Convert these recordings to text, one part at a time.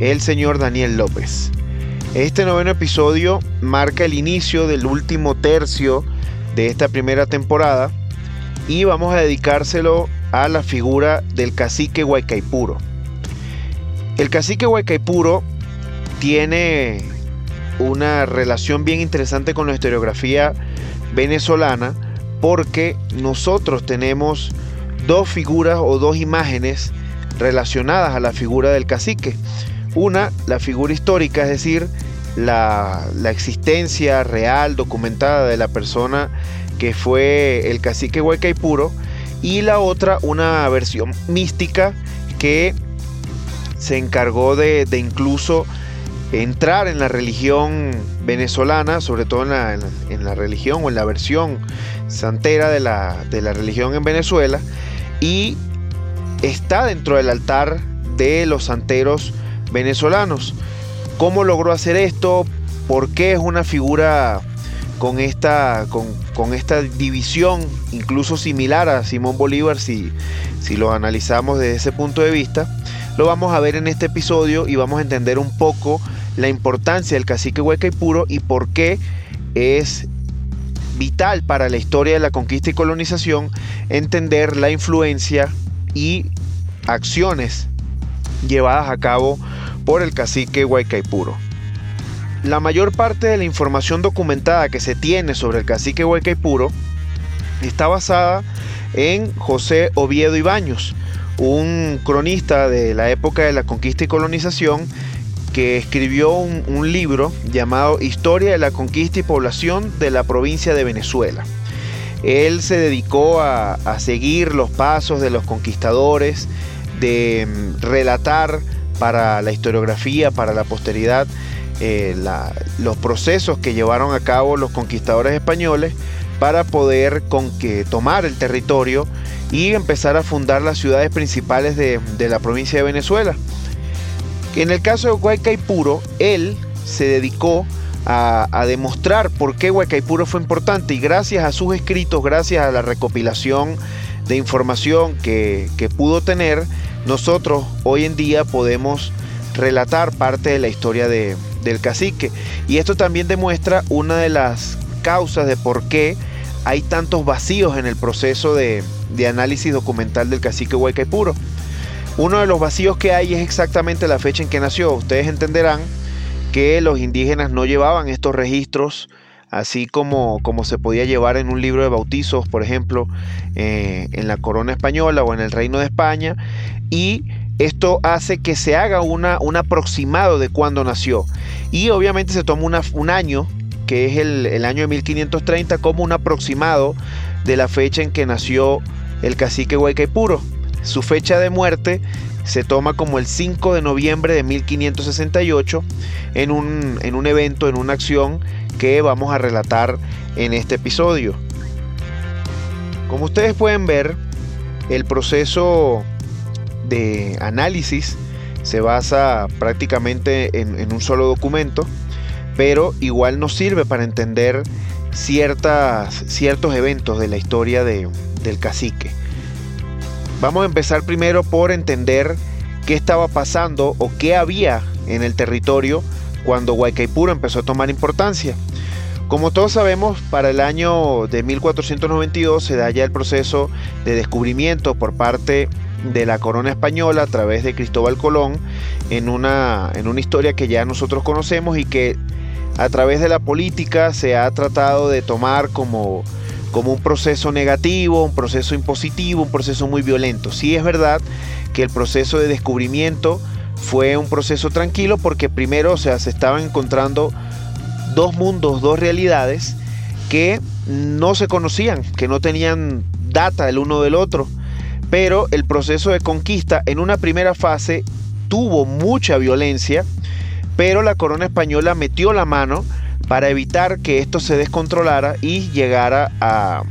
el señor Daniel López. Este noveno episodio marca el inicio del último tercio de esta primera temporada y vamos a dedicárselo a la figura del cacique Huaycaipuro. El cacique Huaycaipuro tiene una relación bien interesante con la historiografía venezolana porque nosotros tenemos dos figuras o dos imágenes relacionadas a la figura del cacique. Una, la figura histórica, es decir, la, existencia real, documentada de la persona que fue el cacique Huaycaipuro, y la otra, una versión mística que se encargó de, incluso entrar en la religión venezolana, sobre todo en la, en la, religión o en la versión santera de la, de la religión en Venezuela, y está dentro del altar de los santeros venezolanos. ¿Cómo logró hacer esto? ¿Por qué es una figura con esta, con, esta división, incluso similar a Simón Bolívar, si, si lo analizamos desde ese punto de vista? Lo vamos a ver en este episodio y vamos a entender un poco la importancia del cacique Hueca y Puro y por qué es vital para la historia de la conquista y colonización entender la influencia y acciones llevadas a cabo por el cacique Huaycaipuro. La mayor parte de la información documentada que se tiene sobre el cacique Huaycaipuro está basada en José Oviedo Ibaños, un cronista de la época de la conquista y colonización que escribió un, libro llamado Historia de la conquista y población de la provincia de Venezuela. Él se dedicó a, seguir los pasos de los conquistadores, de mm, relatar para la historiografía, para la posteridad, eh, los procesos que llevaron a cabo los conquistadores españoles para poder con que tomar el territorio y empezar a fundar las ciudades principales de, la provincia de Venezuela. En el caso de Huaycaipuro, él se dedicó a, demostrar por qué Huaycaipuro fue importante y gracias a sus escritos, gracias a la recopilación de información que, pudo tener, nosotros hoy en día podemos relatar parte de la historia de, del cacique. Y esto también demuestra una de las causas de por qué hay tantos vacíos en el proceso de, análisis documental del cacique Huaycaipuro. Uno de los vacíos que hay es exactamente la fecha en que nació. Ustedes entenderán los indígenas no llevaban estos registros así como, como se podía llevar en un libro de bautizos, por ejemplo, eh, en la corona española o en el reino de España, y esto hace que se haga una, un aproximado de cuándo nació. Y obviamente se toma un año, que es el, año de 1530, como un aproximado de la fecha en que nació el cacique Huaycaipuro. Su fecha de muerte se toma como el 5 de noviembre de 1568 en un, en un evento, en una acción que vamos a relatar en este episodio. Como ustedes pueden ver, el proceso de análisis se basa prácticamente en, un solo documento, pero igual nos sirve para entender ciertas, ciertos eventos de la historia de, del cacique. Vamos a empezar primero por entender qué estaba pasando o qué había en el territorio cuando Huaycaipuro empezó a tomar importancia. Como todos sabemos, para el año de 1492 se da ya el proceso de descubrimiento por parte de la corona española a través de Cristóbal Colón en una, en una historia que ya nosotros conocemos y que a través de la política se ha tratado de tomar como, como un proceso negativo, un proceso impositivo, un proceso muy violento. Sí es verdad que el proceso de descubrimiento fue un proceso tranquilo porque primero o sea, se estaban encontrando dos mundos, dos realidades que no se conocían, que no tenían data el uno del otro pero el proceso de conquista en una primera fase tuvo mucha violencia, pero la corona española metió la mano para evitar que esto se descontrolara y llegara a,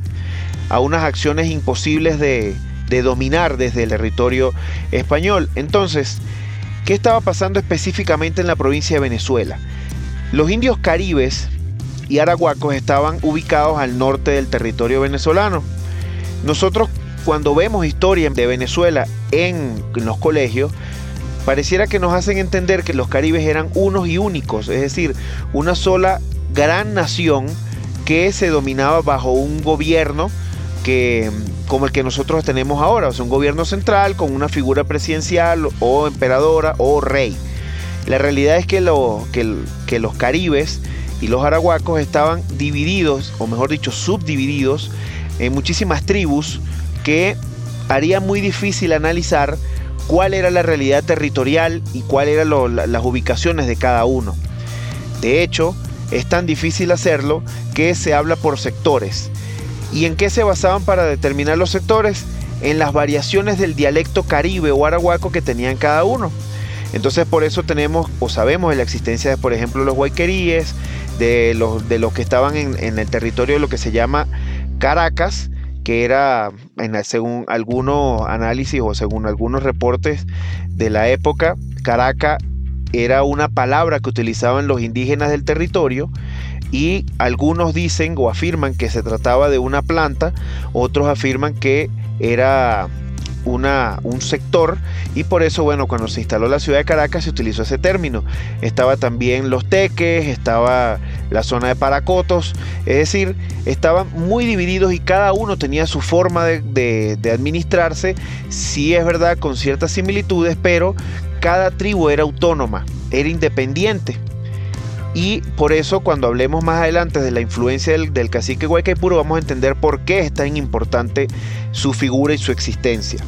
unas acciones imposibles de, de dominar desde el territorio español. Entonces, ¿qué estaba pasando específicamente en la provincia de Venezuela? Los indios caribes y arahuacos estaban ubicados al norte del territorio venezolano. Nosotros cuando vemos historia de Venezuela en, los colegios, pareciera que nos hacen entender que los caribes eran unos y únicos, es decir, una sola gran nación que se dominaba bajo un gobierno que, como el que nosotros tenemos ahora, o sea, un gobierno central con una figura presidencial o emperadora o rey. La realidad es que, que, los caribes y los arahuacos estaban divididos, o mejor dicho, subdivididos en muchísimas tribus que haría muy difícil analizar cuál era la realidad territorial y cuáles eran las ubicaciones de cada uno. De hecho, es tan difícil hacerlo que se habla por sectores. ¿Y en qué se basaban para determinar los sectores? En las variaciones del dialecto caribe o arahuaco que tenían cada uno. Entonces por eso tenemos o sabemos de la existencia de, por ejemplo, los guayqueríes, de los, de que estaban en el territorio de lo que se llama Caracas, que era, en, según algunos análisis o según algunos reportes de la época, Caracas era una palabra que utilizaban los indígenas del territorio y algunos dicen o afirman que se trataba de una planta, otros afirman que era una, un sector y por eso, bueno, cuando se instaló la ciudad de Caracas se utilizó ese término. Estaba también los teques, estaba la zona de Paracotos, es decir, estaban muy divididos y cada uno tenía su forma de, administrarse, sí es verdad, con ciertas similitudes, pero cada tribu era autónoma, era independiente. Y por eso cuando hablemos más adelante de la influencia del, del cacique Guaycaipuro vamos a entender por qué es tan importante su figura y su existencia.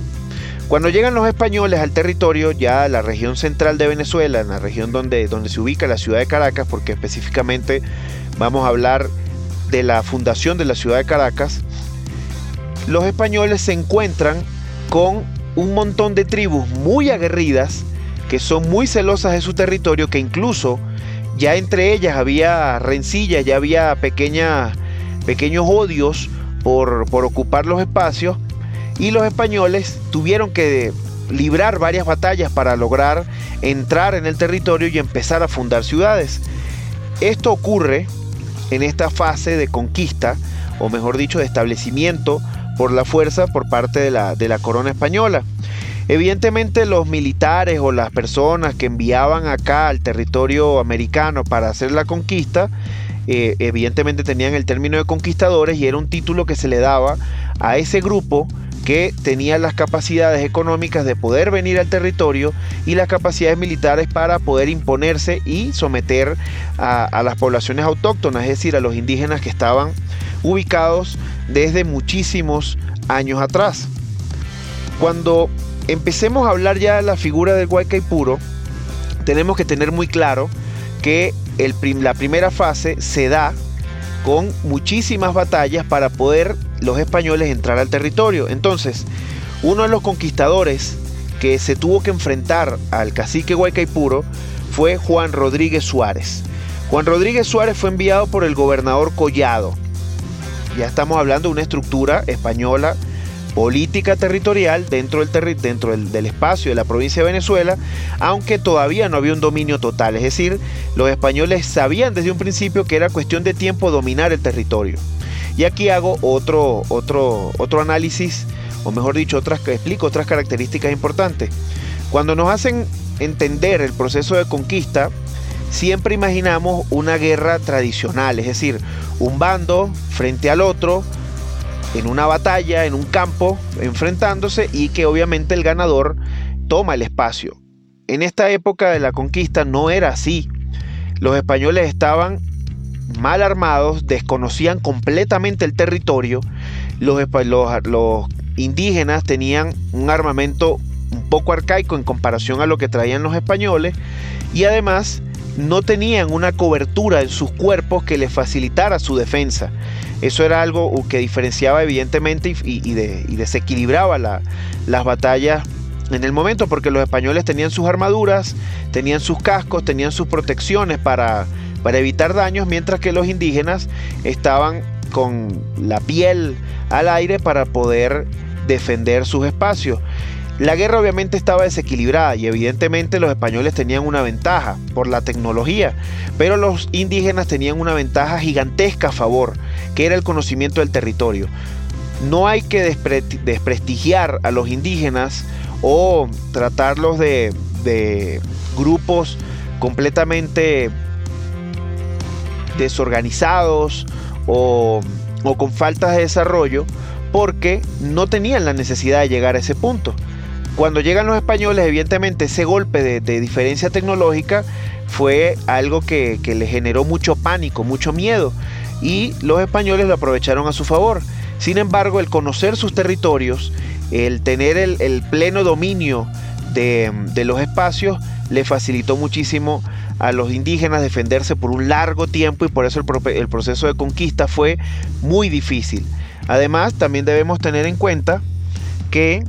Cuando llegan los españoles al territorio, ya la región central de Venezuela, en la región donde, donde se ubica la ciudad de Caracas, porque específicamente vamos a hablar de la fundación de la ciudad de Caracas, los españoles se encuentran con un montón de tribus muy aguerridas que son muy celosas de su territorio, que incluso ya entre ellas había rencillas, ya había pequeños odios por, ocupar los espacios y los españoles tuvieron que librar varias batallas para lograr entrar en el territorio y empezar a fundar ciudades. Esto ocurre en esta fase de conquista, o mejor dicho, de establecimiento por la fuerza por parte de la corona española. Evidentemente los militares o las personas que enviaban acá al territorio americano para hacer la conquista, eh, evidentemente tenían el término de conquistadores y era un título que se le daba a ese grupo que tenía las capacidades económicas de poder venir al territorio y las capacidades militares para poder imponerse y someter a, a las poblaciones autóctonas, es decir, a los indígenas que estaban ubicados desde muchísimos años atrás. Cuando empecemos a hablar ya de la figura del Guaycaipuro, tenemos que tener muy claro que la primera fase se da con muchísimas batallas para poder los españoles entrar al territorio. Entonces, uno de los conquistadores que se tuvo que enfrentar al cacique Guaycaipuro fue Juan Rodríguez Suárez. Juan Rodríguez Suárez fue enviado por el gobernador Collado. Ya estamos hablando de una estructura española política territorial dentro, del, dentro del, espacio de la provincia de Venezuela, aunque todavía no había un dominio total. Es decir, los españoles sabían desde un principio que era cuestión de tiempo dominar el territorio. Y aquí hago otro, otro, otro análisis, o mejor dicho, otras, explico otras características importantes. Cuando nos hacen entender el proceso de conquista, siempre imaginamos una guerra tradicional, es decir, un bando frente al otro, en una batalla, en un campo, enfrentándose y que obviamente el ganador toma el espacio. En esta época de la conquista no era así. Los españoles estaban mal armados, desconocían completamente el territorio. Los, indígenas tenían un armamento un poco arcaico en comparación a lo que traían los españoles y además no tenían una cobertura en sus cuerpos que les facilitara su defensa. Eso era algo que diferenciaba evidentemente y, desequilibraba las batallas en el momento porque los españoles tenían sus armaduras, tenían sus cascos, tenían sus protecciones para, evitar daños, mientras que los indígenas estaban con la piel al aire para poder defender sus espacios. La guerra obviamente estaba desequilibrada y evidentemente los españoles tenían una ventaja por la tecnología, pero los indígenas tenían una ventaja gigantesca a favor, que era el conocimiento del territorio. No hay que desprestigiar a los indígenas o tratarlos de, de grupos completamente desorganizados o, con faltas de desarrollo porque no tenían la necesidad de llegar a ese punto. Cuando llegan los españoles, evidentemente ese golpe de, diferencia tecnológica fue algo que, que le generó mucho pánico, mucho miedo, y los españoles lo aprovecharon a su favor. Sin embargo, el conocer sus territorios, el tener el, pleno dominio de, los espacios, le facilitó muchísimo a los indígenas defenderse por un largo tiempo y por eso el, el proceso de conquista fue muy difícil. Además, también debemos tener en cuenta que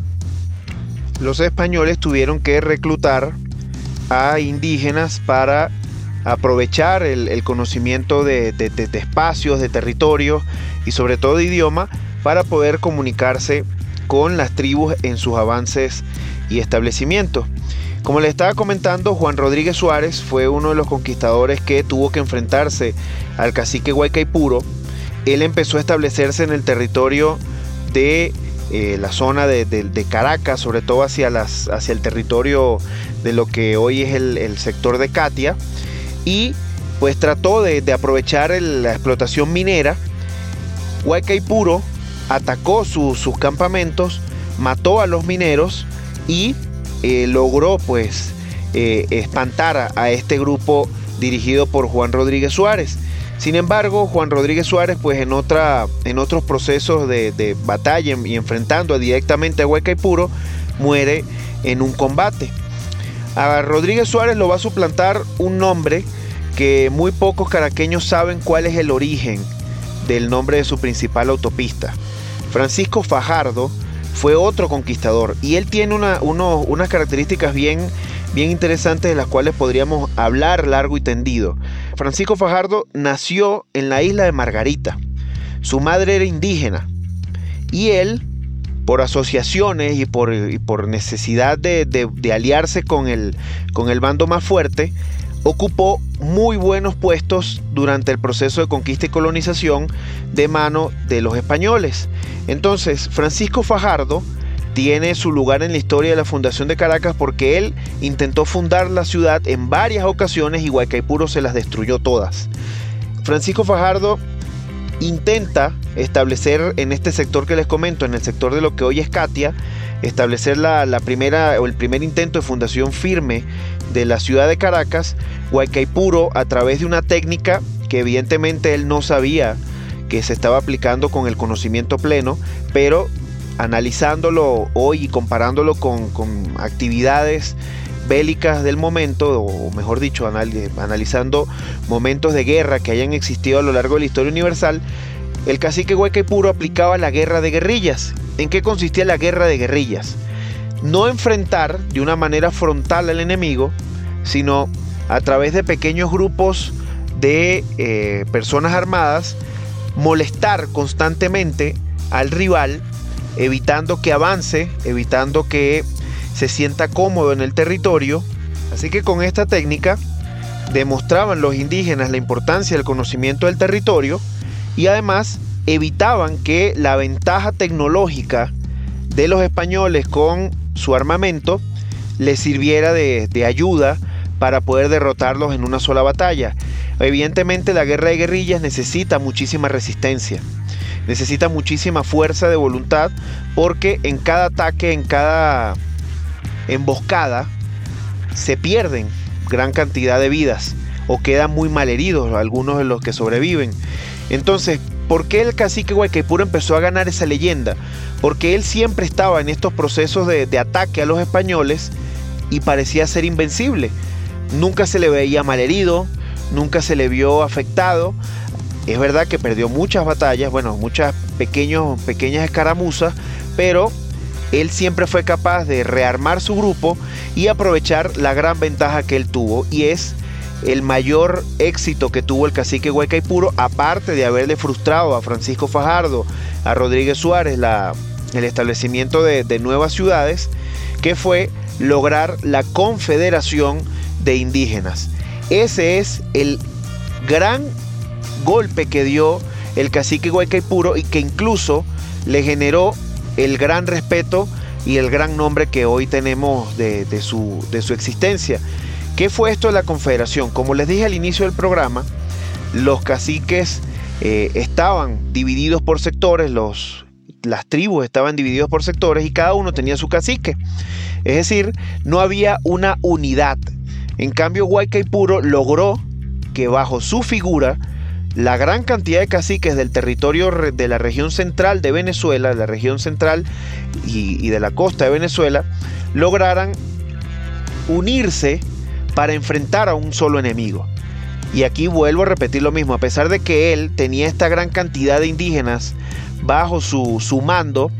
los españoles tuvieron que reclutar a indígenas para aprovechar el, conocimiento de, espacios, de territorios y sobre todo de idioma para poder comunicarse con las tribus en sus avances y establecimientos. Como les estaba comentando, Juan Rodríguez Suárez fue uno de los conquistadores que tuvo que enfrentarse al cacique Huaycaipuro. Él empezó a establecerse en el territorio de eh, la zona de, Caracas, sobre todo hacia, el territorio de lo que hoy es el, el sector de Katia y pues trató de, aprovechar la explotación minera. Huaycaipuro atacó sus campamentos, mató a los mineros y eh, logró pues eh, espantar a, este grupo dirigido por Juan Rodríguez Suárez. Sin embargo, Juan Rodríguez Suárez, pues en, otra, en otros procesos de, batalla y enfrentando directamente a Huaycaipuro, muere en un combate. A Rodríguez Suárez lo va a suplantar un nombre que muy pocos caraqueños saben cuál es el origen del nombre de su principal autopista. Francisco Fajardo fue otro conquistador y él tiene unas características bien, bien interesantes de las cuales podríamos hablar largo y tendido. Francisco Fajardo nació en la isla de Margarita. Su madre era indígena y él por asociaciones y por, necesidad de, aliarse con el, con el bando más fuerte, ocupó muy buenos puestos durante el proceso de conquista y colonización de mano de los españoles. Entonces, Francisco Fajardo tiene su lugar en la historia de la fundación de Caracas porque él intentó fundar la ciudad en varias ocasiones y Huaycaipuro se las destruyó todas. Francisco Fajardo intenta establecer en este sector que les comento, en el sector de lo que hoy es Katia, establecer la, primera o el primer intento de fundación firme de la ciudad de Caracas, Huaycaipuro, a través de una técnica que evidentemente él no sabía que se estaba aplicando con el conocimiento pleno, pero analizándolo hoy y comparándolo con, actividades bélicas del momento, o mejor dicho, analizando momentos de guerra que hayan existido a lo largo de la historia universal, el cacique Huaycaipuro aplicaba la guerra de guerrillas. ¿En qué consistía la guerra de guerrillas? No enfrentar de una manera frontal al enemigo, sino a través de pequeños grupos de eh, personas armadas, molestar constantemente al rival, evitando que avance, evitando que se sienta cómodo en el territorio. Así que con esta técnica demostraban los indígenas la importancia del conocimiento del territorio y además evitaban que la ventaja tecnológica de los españoles con su armamento les sirviera de, de ayuda para poder derrotarlos en una sola batalla. Evidentemente la guerra de guerrillas necesita muchísima resistencia, necesita muchísima fuerza de voluntad porque en cada ataque, en cada emboscada, se pierden gran cantidad de vidas o quedan muy mal heridos algunos de los que sobreviven. Entonces, ¿por qué el cacique Guaycaipuro empezó a ganar esa leyenda? Porque él siempre estaba en estos procesos de, de ataque a los españoles y parecía ser invencible. Nunca se le veía mal herido, nunca se le vio afectado. Es verdad que perdió muchas batallas, bueno, muchas pequeños, pequeñas escaramuzas, pero él siempre fue capaz de rearmar su grupo y aprovechar la gran ventaja que él tuvo y es el mayor éxito que tuvo el cacique Huaycaipuro, aparte de haberle frustrado a Francisco Fajardo, a Rodríguez Suárez, el establecimiento de, de nuevas ciudades, que fue lograr la confederación de indígenas. Ese es el gran golpe que dio el cacique Huaycaipuro y que incluso le generó el gran respeto y el gran nombre que hoy tenemos de, su, de su existencia. ¿Qué fue esto de la confederación? Como les dije al inicio del programa, los caciques eh, estaban divididos por sectores, las tribus estaban divididos por sectores y cada uno tenía su cacique. Es decir, no había una unidad. En cambio, Guaycaipuro logró que bajo su figura la gran cantidad de caciques del territorio de la región central de Venezuela, de la región central y, de la costa de Venezuela, lograran unirse para enfrentar a un solo enemigo. Y aquí vuelvo a repetir lo mismo, a pesar de que él tenía esta gran cantidad de indígenas bajo su, su mando,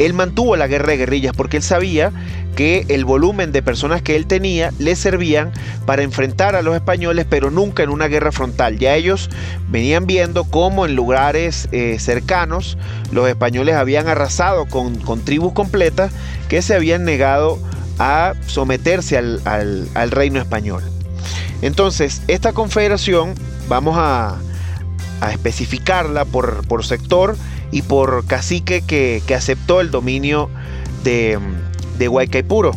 él mantuvo la guerra de guerrillas porque él sabía que el volumen de personas que él tenía le servían para enfrentar a los españoles, pero nunca en una guerra frontal. Ya ellos venían viendo cómo en lugares eh, cercanos los españoles habían arrasado con, tribus completas que se habían negado a someterse al, reino español. Entonces, esta confederación, vamos a, especificarla por, por sector, y por cacique que, aceptó el dominio de, de Huaycaipuro.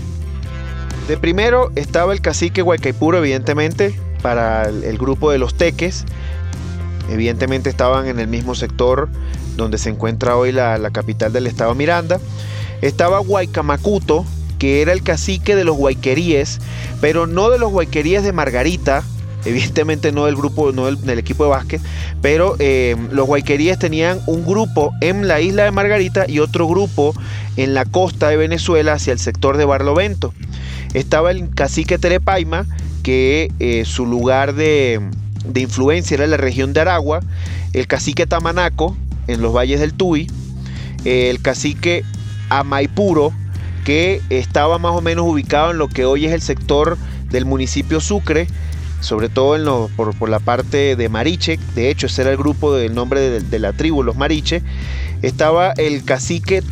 De primero estaba el cacique Huaycaipuro, evidentemente, para el, grupo de los teques. Evidentemente estaban en el mismo sector donde se encuentra hoy la, capital del estado Miranda. Estaba Huaycamacuto, que era el cacique de los Huayqueríes, pero no de los Huayqueríes de Margarita, evidentemente no del grupo, no del, equipo de básquet, pero eh, los Guayqueríes tenían un grupo en la isla de Margarita y otro grupo en la costa de Venezuela hacia el sector de Barlovento. Estaba el cacique Terepaima, que eh, su lugar de, influencia era la región de Aragua, el cacique Tamanaco, en los valles del Tuy, el cacique Amaipuro, que estaba más o menos ubicado en lo que hoy es el sector del municipio Sucre, sobre todo por, la parte de Mariche, de hecho ese era el grupo del nombre de, la tribu, los Mariche, estaba el cacique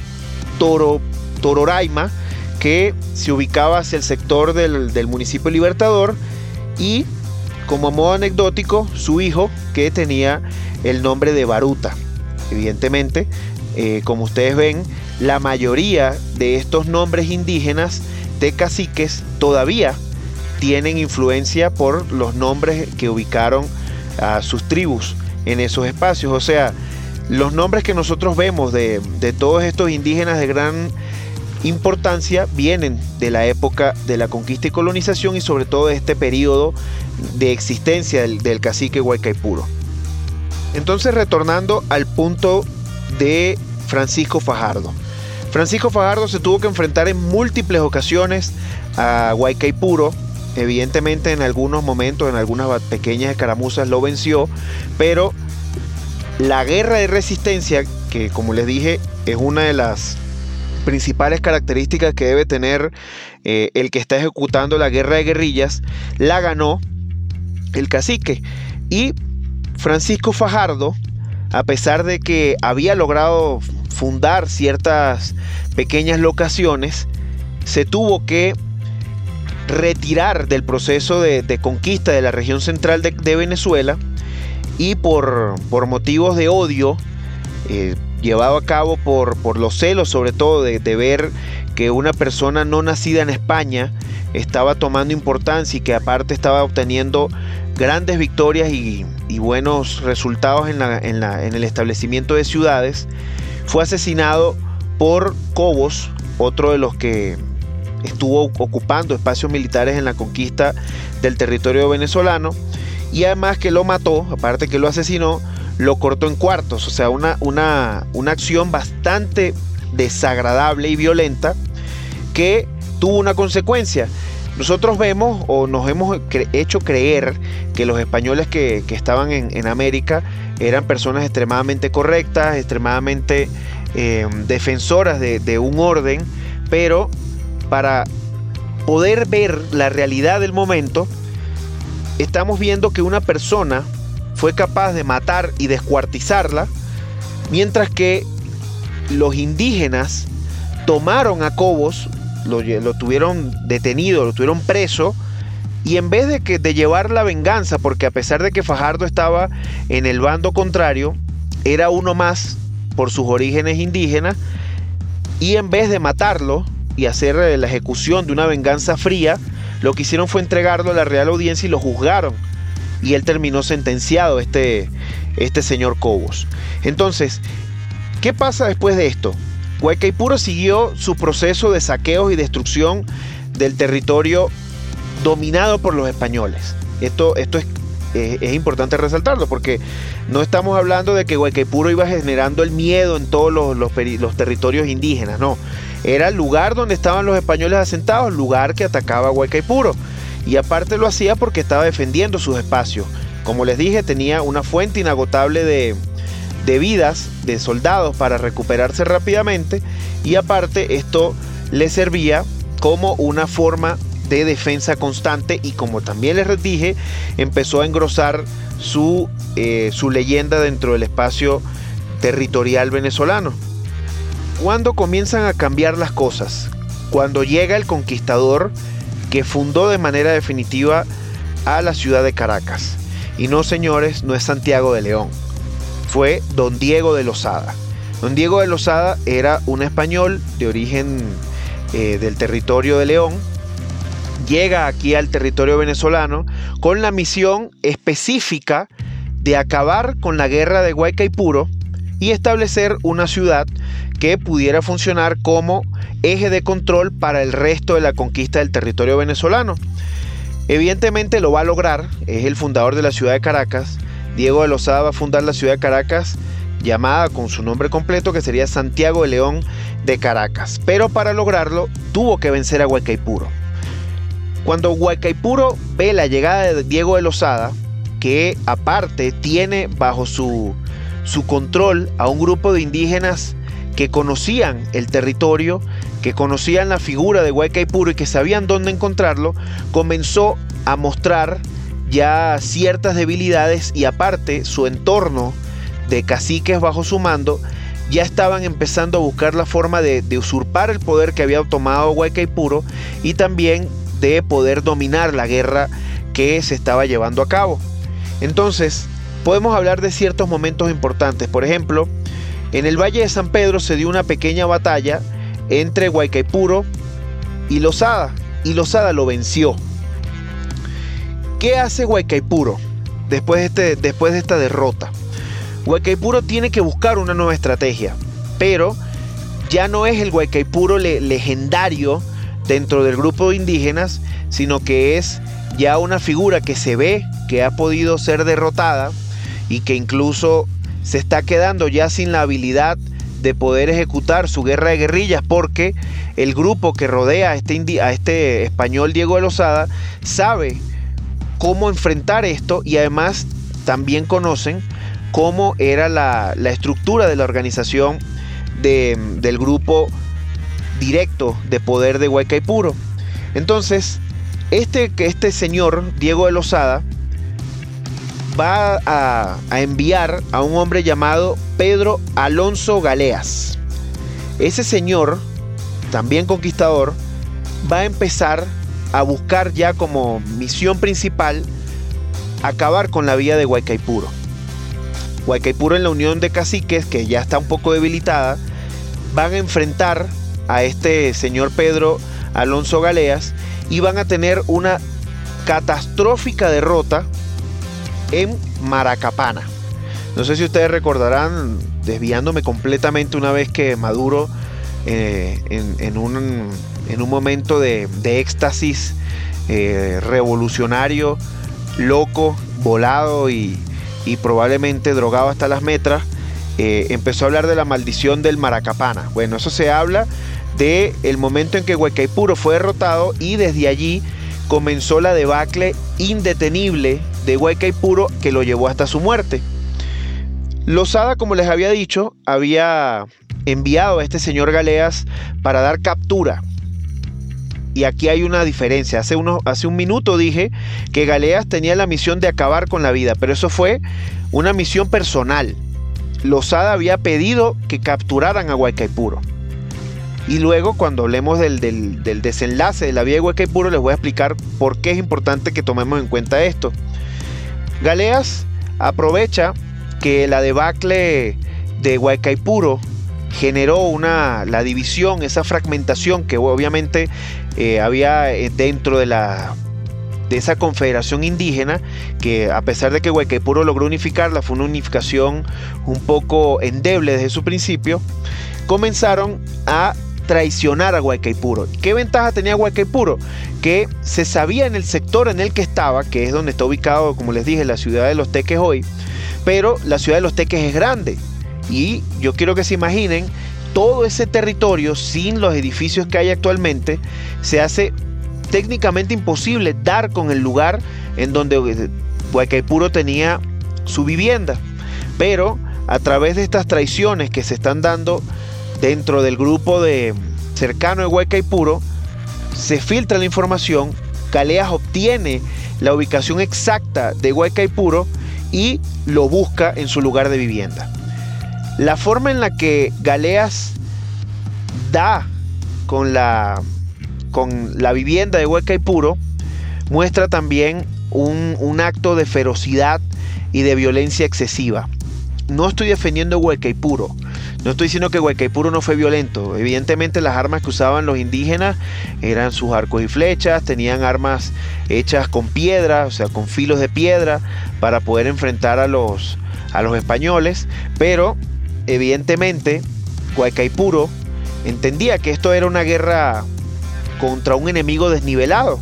Toro, Tororaima, que se ubicaba hacia el sector del, municipio Libertador, y como modo anecdótico, su hijo, que tenía el nombre de Baruta. Evidentemente, eh, como ustedes ven, la mayoría de estos nombres indígenas de caciques todavía tienen influencia por los nombres que ubicaron a sus tribus en esos espacios. O sea, los nombres que nosotros vemos de, todos estos indígenas de gran importancia vienen de la época de la conquista y colonización y sobre todo de este periodo de existencia del, del cacique Huaycaipuro. Entonces retornando al punto de Francisco Fajardo. Francisco Fajardo se tuvo que enfrentar en múltiples ocasiones a Huaycaipuro Evidentemente en algunos momentos, en algunas pequeñas escaramuzas lo venció, pero la guerra de resistencia, que como les dije es una de las principales características que debe tener eh, el que está ejecutando la guerra de guerrillas, la ganó el cacique. Y Francisco Fajardo, a pesar de que había logrado fundar ciertas pequeñas locaciones, se tuvo que retirar del proceso de, conquista de la región central de, Venezuela y por, por, motivos de odio eh, llevado a cabo por, por, los celos sobre todo de, ver que una persona no nacida en España estaba tomando importancia y que aparte estaba obteniendo grandes victorias y, buenos resultados en, en el establecimiento de ciudades, fue asesinado por Cobos, otro de los que estuvo ocupando espacios militares en la conquista del territorio venezolano y además que lo mató, aparte que lo asesinó, lo cortó en cuartos, o sea, una, una, una acción bastante desagradable y violenta que tuvo una consecuencia. Nosotros vemos o nos hemos hecho creer que los españoles que, estaban en, América eran personas extremadamente correctas, extremadamente eh, defensoras de, de un orden, pero para poder ver la realidad del momento, estamos viendo que una persona fue capaz de matar y descuartizarla, mientras que los indígenas tomaron a Cobos, lo, tuvieron detenido, lo tuvieron preso, y en vez de, que, de llevar la venganza, porque a pesar de que Fajardo estaba en el bando contrario, era uno más por sus orígenes indígenas, y en vez de matarlo y hacer eh, la ejecución de una venganza fría, lo que hicieron fue entregarlo a la Real Audiencia y lo juzgaron. Y él terminó sentenciado, este, este señor Cobos. Entonces, ¿qué pasa después de esto? Guaycaipuro siguió su proceso de saqueos y destrucción del territorio dominado por los españoles. Esto, esto es, es, importante resaltarlo porque no estamos hablando de que Guaycaipuro iba generando el miedo en todos los, los territorios indígenas, no. Era el lugar donde estaban los españoles asentados, lugar que atacaba Guaycaipuro. Y aparte lo hacía porque estaba defendiendo sus espacios. Como les dije, tenía una fuente inagotable de, de vidas de soldados para recuperarse rápidamente y aparte esto le servía como una forma de defensa constante y como también les dije empezó a engrosar su, eh, su leyenda dentro del espacio territorial venezolano. Cuando comienzan a cambiar las cosas? Cuando llega el conquistador que fundó de manera definitiva a la ciudad de Caracas. Y no señores, no es Santiago de León fue don Diego de Lozada. Don Diego de Lozada era un español de origen eh, del territorio de León. Llega aquí al territorio venezolano con la misión específica de acabar con la guerra de Guaycaipuro y establecer una ciudad que pudiera funcionar como eje de control para el resto de la conquista del territorio venezolano. Evidentemente lo va a lograr, es el fundador de la ciudad de Caracas, Diego de Lozada va a fundar la ciudad de Caracas llamada con su nombre completo que sería Santiago de León de Caracas. Pero para lograrlo tuvo que vencer a Huaycaipuro. Cuando Huaycaipuro ve la llegada de Diego de Lozada, que aparte tiene bajo su, su control a un grupo de indígenas que conocían el territorio, que conocían la figura de Huaycaipuro y que sabían dónde encontrarlo, comenzó a mostrar ya ciertas debilidades y aparte su entorno de caciques bajo su mando ya estaban empezando a buscar la forma de, usurpar el poder que había tomado Huaycaipuro y también de poder dominar la guerra que se estaba llevando a cabo. Entonces, podemos hablar de ciertos momentos importantes. Por ejemplo, en el Valle de San Pedro se dio una pequeña batalla entre Huaycaipuro y Lozada, y Lozada lo venció. ¿Qué hace de, este, después de esta derrota? Huaycaipuro tiene que buscar una nueva estrategia, pero ya no es el Huaycaipuro legendario dentro del grupo de indígenas, sino que es ya una figura que se ve que ha podido ser derrotada y que incluso se está quedando ya sin la habilidad de poder ejecutar su guerra de guerrillas porque el grupo que rodea a este, a este español Diego de Lozada sabe cómo enfrentar esto y además también conocen cómo era la, estructura de la organización del grupo directo de poder de Huaycaipuro. Entonces, este, este señor, Diego de Lozada, va a, enviar a un hombre llamado Pedro Alonso Galeas. Ese señor, también conquistador, va a empezar a buscar ya como misión principal acabar con la vía de Huaycaipuro. Huaycaipuro en la unión de caciques, que ya está un poco debilitada, van a enfrentar a este señor Pedro Alonso Galeas y van a tener una catastrófica derrota en Maracapana. No sé si ustedes recordarán, desviándome completamente una vez que Maduro eh, en, un, momento de, éxtasis eh, revolucionario, loco, volado y, probablemente drogado hasta las metras, eh, empezó a hablar de la maldición del Maracapana. Bueno, eso se habla de el momento en que Huaycaipuro fue derrotado y desde allí comenzó la debacle indetenible de Huaycaipuro que lo llevó hasta su muerte. Lozada, como les había dicho, había enviado a este señor Galeas para dar captura. Y aquí hay una diferencia. Hace, hace un minuto dije que Galeas tenía la misión de acabar con la vida, pero eso fue una misión personal. Lozada había pedido que capturaran a Huaycaipuro. Y luego, cuando hablemos del, del, desenlace de la vida de Huaycaipuro, les voy a explicar por qué es importante que tomemos en cuenta esto. Galeas aprovecha que la debacle de Huaycaipuro generó una, la división, esa fragmentación que obviamente eh, había eh, dentro de la de esa confederación indígena que a pesar de que Huaycaipuro logró unificarla, fue una unificación un poco endeble desde su principio, comenzaron a traicionar a Huaycaipuro. ¿Qué ventaja tenía Huaycaipuro? Que se sabía en el sector en el que estaba, que es donde está ubicado, como les dije, la ciudad de los Teques hoy, pero la ciudad de los Teques es grande. Y yo quiero que se imaginen, todo ese territorio, sin los edificios que hay actualmente, se hace técnicamente imposible dar con el lugar en donde Huaycaipuro tenía su vivienda. Pero a través de estas traiciones que se están dando, dentro del grupo de cercano de Hueca y Puro, se filtra la información, Galeas obtiene la ubicación exacta de Hueca y Puro y lo busca en su lugar de vivienda. La forma en la que Galeas da con la, con la vivienda de Hueca y Puro muestra también un, un acto de ferocidad y de violencia excesiva. No estoy defendiendo Hueca y Puro, no estoy diciendo que Huaycaipuro no fue violento. Evidentemente las armas que usaban los indígenas eran sus arcos y flechas, tenían armas hechas con piedra, o sea, con filos de piedra, para poder enfrentar a los, a los españoles. Pero evidentemente Huaycaipuro entendía que esto era una guerra contra un enemigo desnivelado.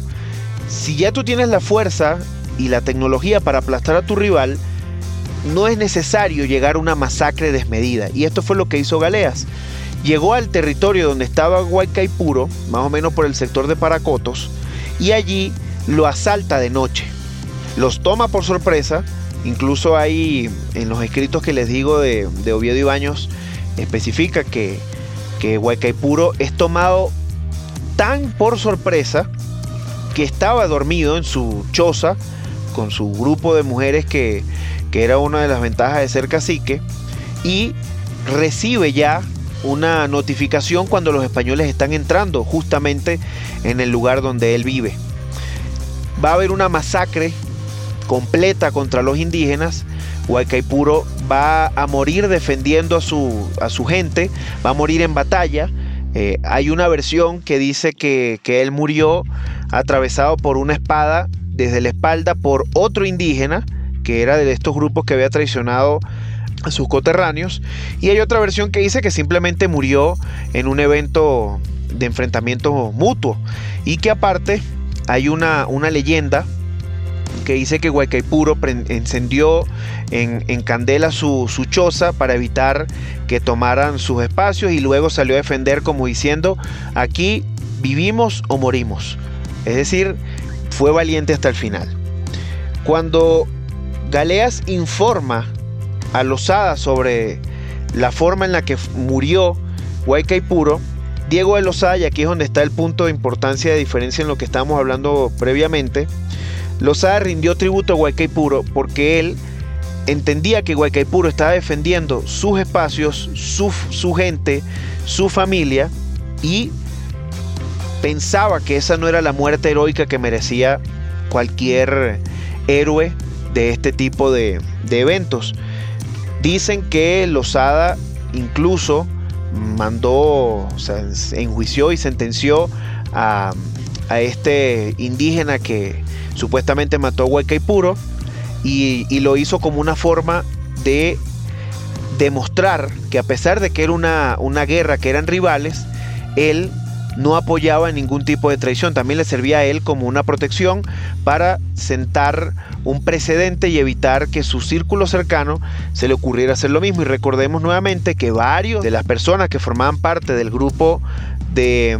Si ya tú tienes la fuerza y la tecnología para aplastar a tu rival, no es necesario llegar a una masacre desmedida. Y esto fue lo que hizo Galeas. Llegó al territorio donde estaba Huaycaipuro, más o menos por el sector de Paracotos, y allí lo asalta de noche. Los toma por sorpresa, incluso ahí en los escritos que les digo de, Oviedo y Baños, especifica que, que Huaycaipuro es tomado tan por sorpresa que estaba dormido en su choza con su grupo de mujeres que, que era una de las ventajas de ser cacique, y recibe ya una notificación cuando los españoles están entrando justamente en el lugar donde él vive. Va a haber una masacre completa contra los indígenas. Huaycaipuro va a morir defendiendo a su, a su gente, va a morir en batalla. Eh, hay una versión que dice que, que él murió atravesado por una espada desde la espalda por otro indígena que era de estos grupos que había traicionado a sus coterráneos. Y hay otra versión que dice que simplemente murió en un evento de enfrentamiento mutuo. Y que aparte hay una, una leyenda que dice que Huaycaipuro encendió en, candela su, su, choza para evitar que tomaran sus espacios y luego salió a defender como diciendo, aquí vivimos o morimos. Es decir, fue valiente hasta el final. Cuando Galeas informa a Lozada sobre la forma en la que murió Huaycaipuro. Diego de Lozada, y aquí es donde está el punto de importancia de diferencia en lo que estábamos hablando previamente, Lozada rindió tributo a Huaycaipuro porque él entendía que Huaycaipuro estaba defendiendo sus espacios, su, su gente, su familia y pensaba que esa no era la muerte heroica que merecía cualquier héroe de este tipo de, eventos. Dicen que Lozada incluso mandó, o sea, enjuició y sentenció a, a, este indígena que supuestamente mató a Huaycaipuro y, y lo hizo como una forma de demostrar que a pesar de que era una, una guerra, que eran rivales, él no apoyaba ningún tipo de traición, también le servía a él como una protección para sentar un precedente y evitar que su círculo cercano se le ocurriera hacer lo mismo. Y recordemos nuevamente que varios de las personas que formaban parte del grupo de,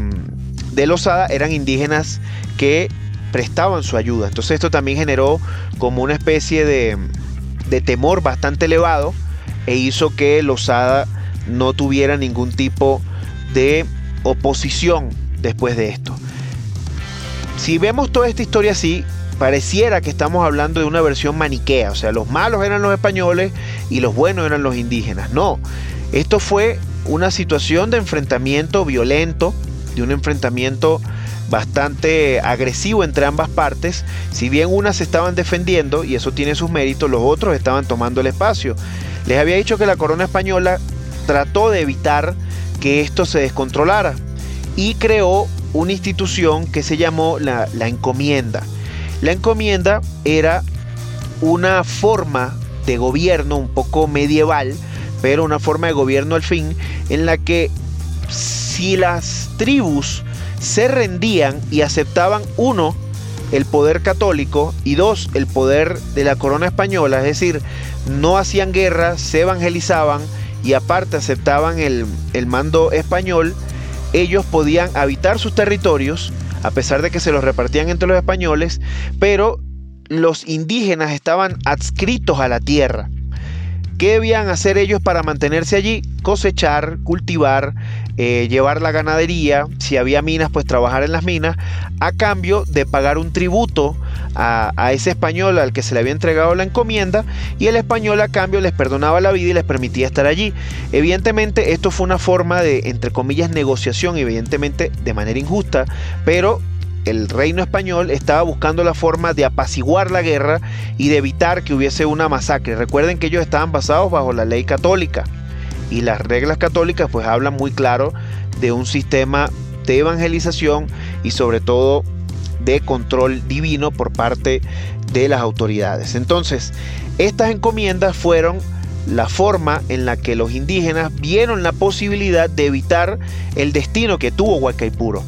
de Lozada eran indígenas que prestaban su ayuda. Entonces esto también generó como una especie de, de temor bastante elevado e hizo que Lozada no tuviera ningún tipo de oposición después de esto. Si vemos toda esta historia así, pareciera que estamos hablando de una versión maniquea, o sea, los malos eran los españoles y los buenos eran los indígenas. No, esto fue una situación de enfrentamiento violento, de un enfrentamiento bastante agresivo entre ambas partes. Si bien unas se estaban defendiendo, y eso tiene sus méritos, los otros estaban tomando el espacio. Les había dicho que la corona española trató de evitar que esto se descontrolara y creó una institución que se llamó la, la encomienda. La encomienda era una forma de gobierno un poco medieval, pero una forma de gobierno al fin, en la que si las tribus se rendían y aceptaban uno, el poder católico y dos, el poder de la corona española, es decir, no hacían guerra, se evangelizaban y aparte aceptaban el, el mando español, ellos podían habitar sus territorios, a pesar de que se los repartían entre los españoles, pero los indígenas estaban adscritos a la tierra. ¿Qué debían hacer ellos para mantenerse allí? Cosechar, cultivar, eh, llevar la ganadería, si había minas, pues trabajar en las minas, a cambio de pagar un tributo a, a, ese español al que se le había entregado la encomienda y el español a cambio les perdonaba la vida y les permitía estar allí. Evidentemente esto fue una forma de, entre comillas, negociación, evidentemente de manera injusta, pero el reino español estaba buscando la forma de apaciguar la guerra y de evitar que hubiese una masacre. Recuerden que ellos estaban basados bajo la ley católica y las reglas católicas pues hablan muy claro de un sistema de evangelización y sobre todo de control divino por parte de las autoridades. Entonces, estas encomiendas fueron la forma en la que los indígenas vieron la posibilidad de evitar el destino que tuvo Huaycaipuro.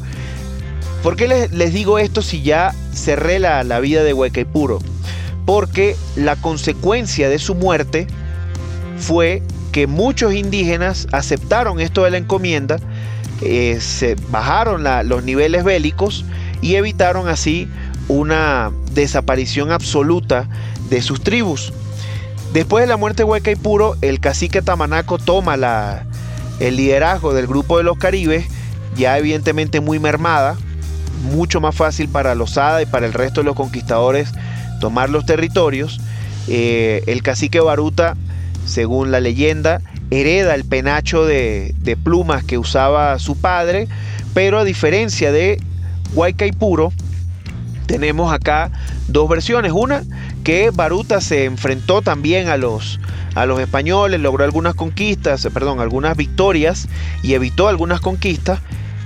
¿Por qué les, les, digo esto si ya cerré la, la vida de Huaycaipuro? Porque la consecuencia de su muerte fue que muchos indígenas aceptaron esto de la encomienda, eh, se bajaron los niveles bélicos y evitaron así una desaparición absoluta de sus tribus. Después de la muerte de Huaycaipuro, el cacique Tamanaco toma la, el liderazgo del grupo de los caribes, ya evidentemente muy mermada, mucho más fácil para los Ada y para el resto de los conquistadores tomar los territorios. Eh, el cacique Baruta, según la leyenda, hereda el penacho de, de, plumas que usaba su padre, pero a diferencia de Huaycaipuro, tenemos acá dos versiones. Una, que Baruta se enfrentó también a los, a los españoles, logró algunas conquistas, perdón, algunas victorias y evitó algunas conquistas.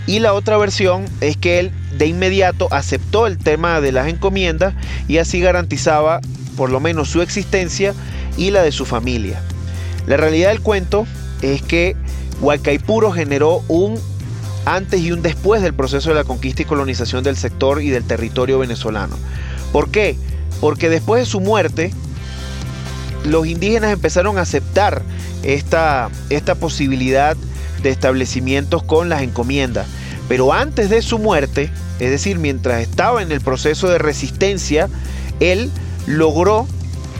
Y la otra versión es que él de inmediato aceptó el tema de las encomiendas y así garantizaba por lo menos su existencia y la de su familia. La realidad del cuento es que Huaycaipuro generó un antes y un después del proceso de la conquista y colonización del sector y del territorio venezolano. ¿Por qué? Porque después de su muerte, los indígenas empezaron a aceptar esta, esta posibilidad de establecimientos con las encomiendas. Pero antes de su muerte, es decir, mientras estaba en el proceso de resistencia, él logró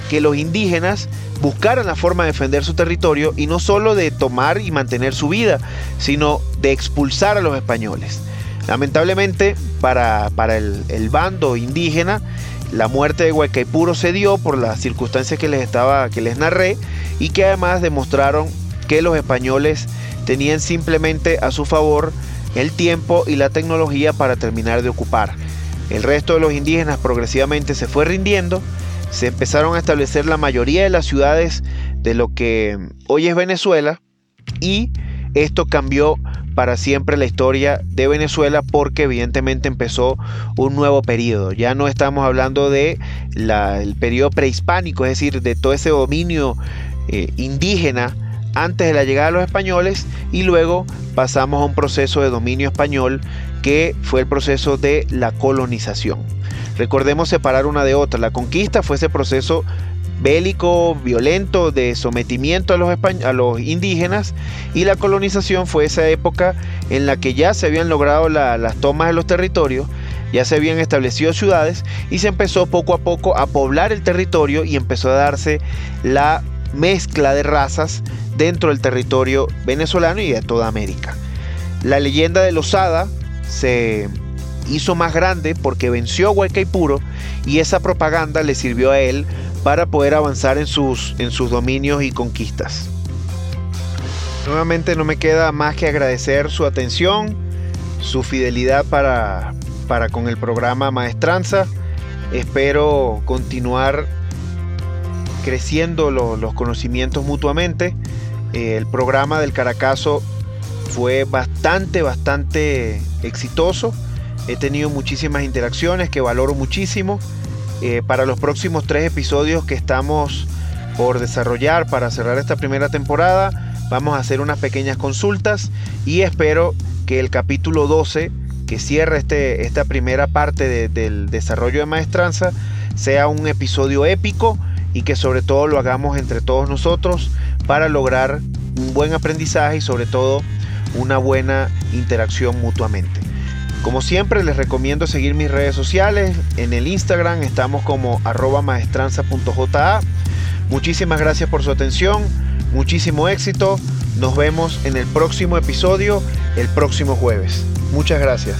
que los indígenas buscaran la forma de defender su territorio y no solo de tomar y mantener su vida, sino de expulsar a los españoles. Lamentablemente, para, para el, el, bando indígena, la muerte de Huaycaipuro se dio por las circunstancias que les, estaba, que les narré y que además demostraron que los españoles tenían simplemente a su favor el tiempo y la tecnología para terminar de ocupar. El resto de los indígenas progresivamente se fue rindiendo, se empezaron a establecer la mayoría de las ciudades de lo que hoy es Venezuela y esto cambió para siempre la historia de Venezuela porque evidentemente empezó un nuevo periodo. Ya no estamos hablando de la, el periodo prehispánico, es decir, de todo ese dominio eh, indígena antes de la llegada de los españoles y luego pasamos a un proceso de dominio español que fue el proceso de la colonización. Recordemos separar una de otra. La conquista fue ese proceso bélico, violento, de sometimiento a los, a los indígenas y la colonización fue esa época en la que ya se habían logrado la, las tomas de los territorios, ya se habían establecido ciudades y se empezó poco a poco a poblar el territorio y empezó a darse la mezcla de razas dentro del territorio venezolano y de toda América. La leyenda de Lozada se hizo más grande porque venció a Huaycaipuro y esa propaganda le sirvió a él para poder avanzar en sus, en sus dominios y conquistas. Nuevamente no me queda más que agradecer su atención, su fidelidad para, para con el programa Maestranza. Espero continuar creciendo lo, los conocimientos mutuamente el programa del Caracazo fue bastante, bastante exitoso. He tenido muchísimas interacciones que valoro muchísimo. Eh, para los próximos tres episodios que estamos por desarrollar para cerrar esta primera temporada, vamos a hacer unas pequeñas consultas y espero que el capítulo 12, que cierre este, esta primera parte del desarrollo de maestranza, sea un episodio épico y que sobre todo lo hagamos entre todos nosotros para lograr un buen aprendizaje y sobre todo una buena interacción mutuamente. Como siempre les recomiendo seguir mis redes sociales. En el Instagram estamos como arroba maestranza.ja. Muchísimas gracias por su atención, muchísimo éxito. Nos vemos en el próximo episodio el próximo jueves. Muchas gracias.